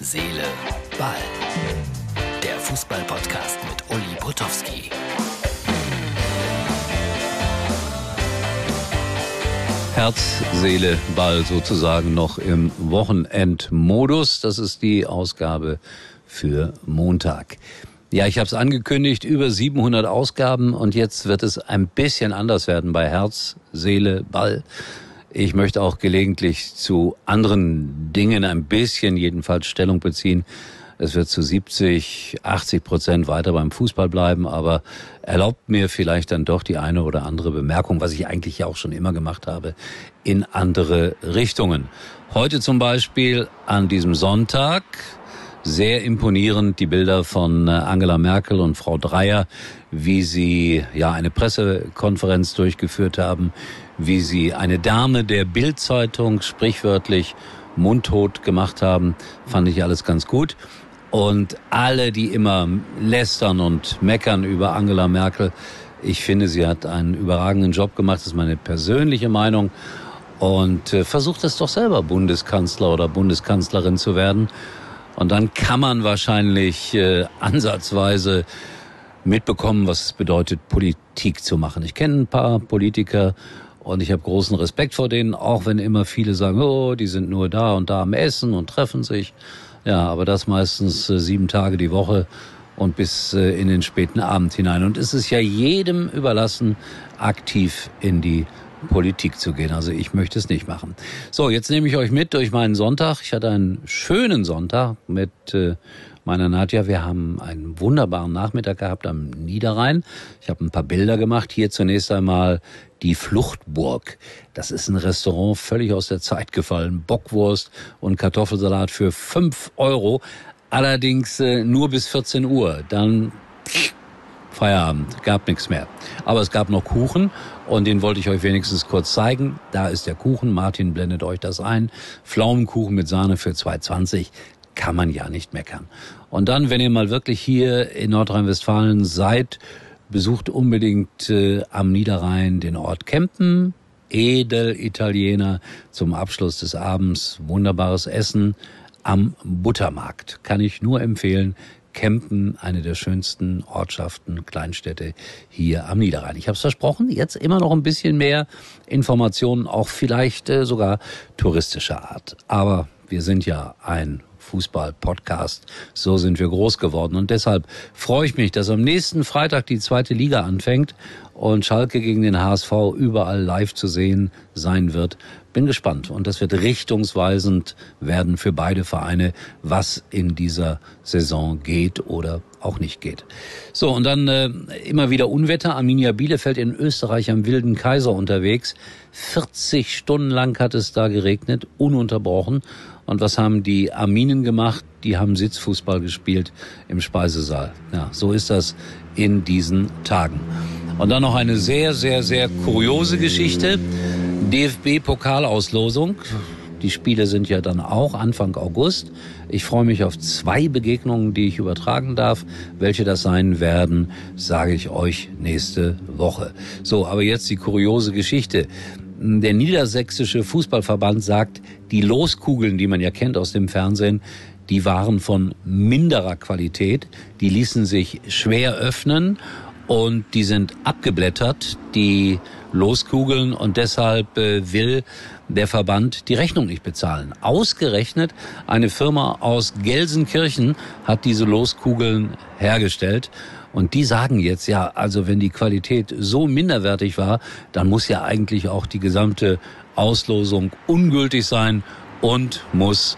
Seele, Ball. Der Fußball-Podcast mit Uli Potowski. Herz, Seele, Ball sozusagen noch im Wochenendmodus. Das ist die Ausgabe für Montag. Ja, ich habe es angekündigt, über 700 Ausgaben und jetzt wird es ein bisschen anders werden bei Herz, Seele, Ball. Ich möchte auch gelegentlich zu anderen Dingen ein bisschen jedenfalls Stellung beziehen. Es wird zu 70, 80 Prozent weiter beim Fußball bleiben, aber erlaubt mir vielleicht dann doch die eine oder andere Bemerkung, was ich eigentlich ja auch schon immer gemacht habe, in andere Richtungen. Heute zum Beispiel an diesem Sonntag sehr imponierend die Bilder von äh, Angela Merkel und Frau Dreyer, wie sie ja eine Pressekonferenz durchgeführt haben, wie sie eine Dame der Bildzeitung sprichwörtlich mundtot gemacht haben, fand ich alles ganz gut. Und alle, die immer lästern und meckern über Angela Merkel, ich finde, sie hat einen überragenden Job gemacht, das ist meine persönliche Meinung. Und äh, versucht es doch selber, Bundeskanzler oder Bundeskanzlerin zu werden. Und dann kann man wahrscheinlich äh, ansatzweise mitbekommen, was es bedeutet, Politik zu machen. Ich kenne ein paar Politiker und ich habe großen Respekt vor denen, auch wenn immer viele sagen, oh, die sind nur da und da am Essen und treffen sich. Ja, aber das meistens äh, sieben Tage die Woche und bis äh, in den späten Abend hinein. Und es ist ja jedem überlassen, aktiv in die Politik zu gehen. Also ich möchte es nicht machen. So, jetzt nehme ich euch mit durch meinen Sonntag. Ich hatte einen schönen Sonntag mit äh, meiner Nadja. Wir haben einen wunderbaren Nachmittag gehabt am Niederrhein. Ich habe ein paar Bilder gemacht. Hier zunächst einmal die Fluchtburg. Das ist ein Restaurant völlig aus der Zeit gefallen. Bockwurst und Kartoffelsalat für fünf Euro. Allerdings äh, nur bis 14 Uhr. Dann Feierabend, gab nichts mehr. Aber es gab noch Kuchen und den wollte ich euch wenigstens kurz zeigen. Da ist der Kuchen, Martin blendet euch das ein. Pflaumenkuchen mit Sahne für 2,20 kann man ja nicht meckern. Und dann, wenn ihr mal wirklich hier in Nordrhein-Westfalen seid, besucht unbedingt äh, am Niederrhein den Ort Kempen. Edel Italiener zum Abschluss des Abends. Wunderbares Essen am Buttermarkt. Kann ich nur empfehlen. Kempen, eine der schönsten Ortschaften, Kleinstädte hier am Niederrhein. Ich habe es versprochen, jetzt immer noch ein bisschen mehr Informationen, auch vielleicht äh, sogar touristischer Art. Aber wir sind ja ein Fußball-Podcast. So sind wir groß geworden. Und deshalb freue ich mich, dass am nächsten Freitag die zweite Liga anfängt und Schalke gegen den HSV überall live zu sehen sein wird. Bin gespannt und das wird richtungsweisend werden für beide Vereine, was in dieser Saison geht oder auch nicht geht. So, und dann äh, immer wieder Unwetter. Arminia Bielefeld in Österreich am Wilden Kaiser unterwegs. 40 Stunden lang hat es da geregnet, ununterbrochen. Und was haben die Arminen gemacht? Die haben Sitzfußball gespielt im Speisesaal. Ja, so ist das in diesen Tagen. Und dann noch eine sehr, sehr, sehr kuriose Geschichte. DFB-Pokalauslosung. Die Spiele sind ja dann auch Anfang August. Ich freue mich auf zwei Begegnungen, die ich übertragen darf. Welche das sein werden, sage ich euch nächste Woche. So, aber jetzt die kuriose Geschichte. Der niedersächsische Fußballverband sagt, die Loskugeln, die man ja kennt aus dem Fernsehen, die waren von minderer Qualität, die ließen sich schwer öffnen und die sind abgeblättert, die Loskugeln und deshalb äh, will der Verband die Rechnung nicht bezahlen. Ausgerechnet eine Firma aus Gelsenkirchen hat diese Loskugeln hergestellt und die sagen jetzt, ja, also wenn die Qualität so minderwertig war, dann muss ja eigentlich auch die gesamte Auslosung ungültig sein und muss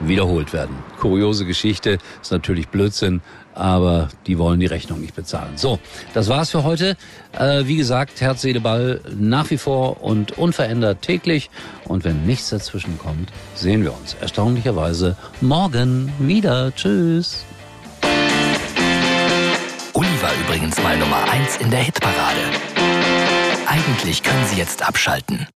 wiederholt werden. Kuriose Geschichte, ist natürlich Blödsinn, aber die wollen die Rechnung nicht bezahlen. So, das war's für heute. Äh, wie gesagt, Herz, Seele, Ball nach wie vor und unverändert täglich. Und wenn nichts dazwischen kommt, sehen wir uns erstaunlicherweise morgen wieder. Tschüss. war übrigens mal Nummer 1 in der Hitparade. Eigentlich können Sie jetzt abschalten.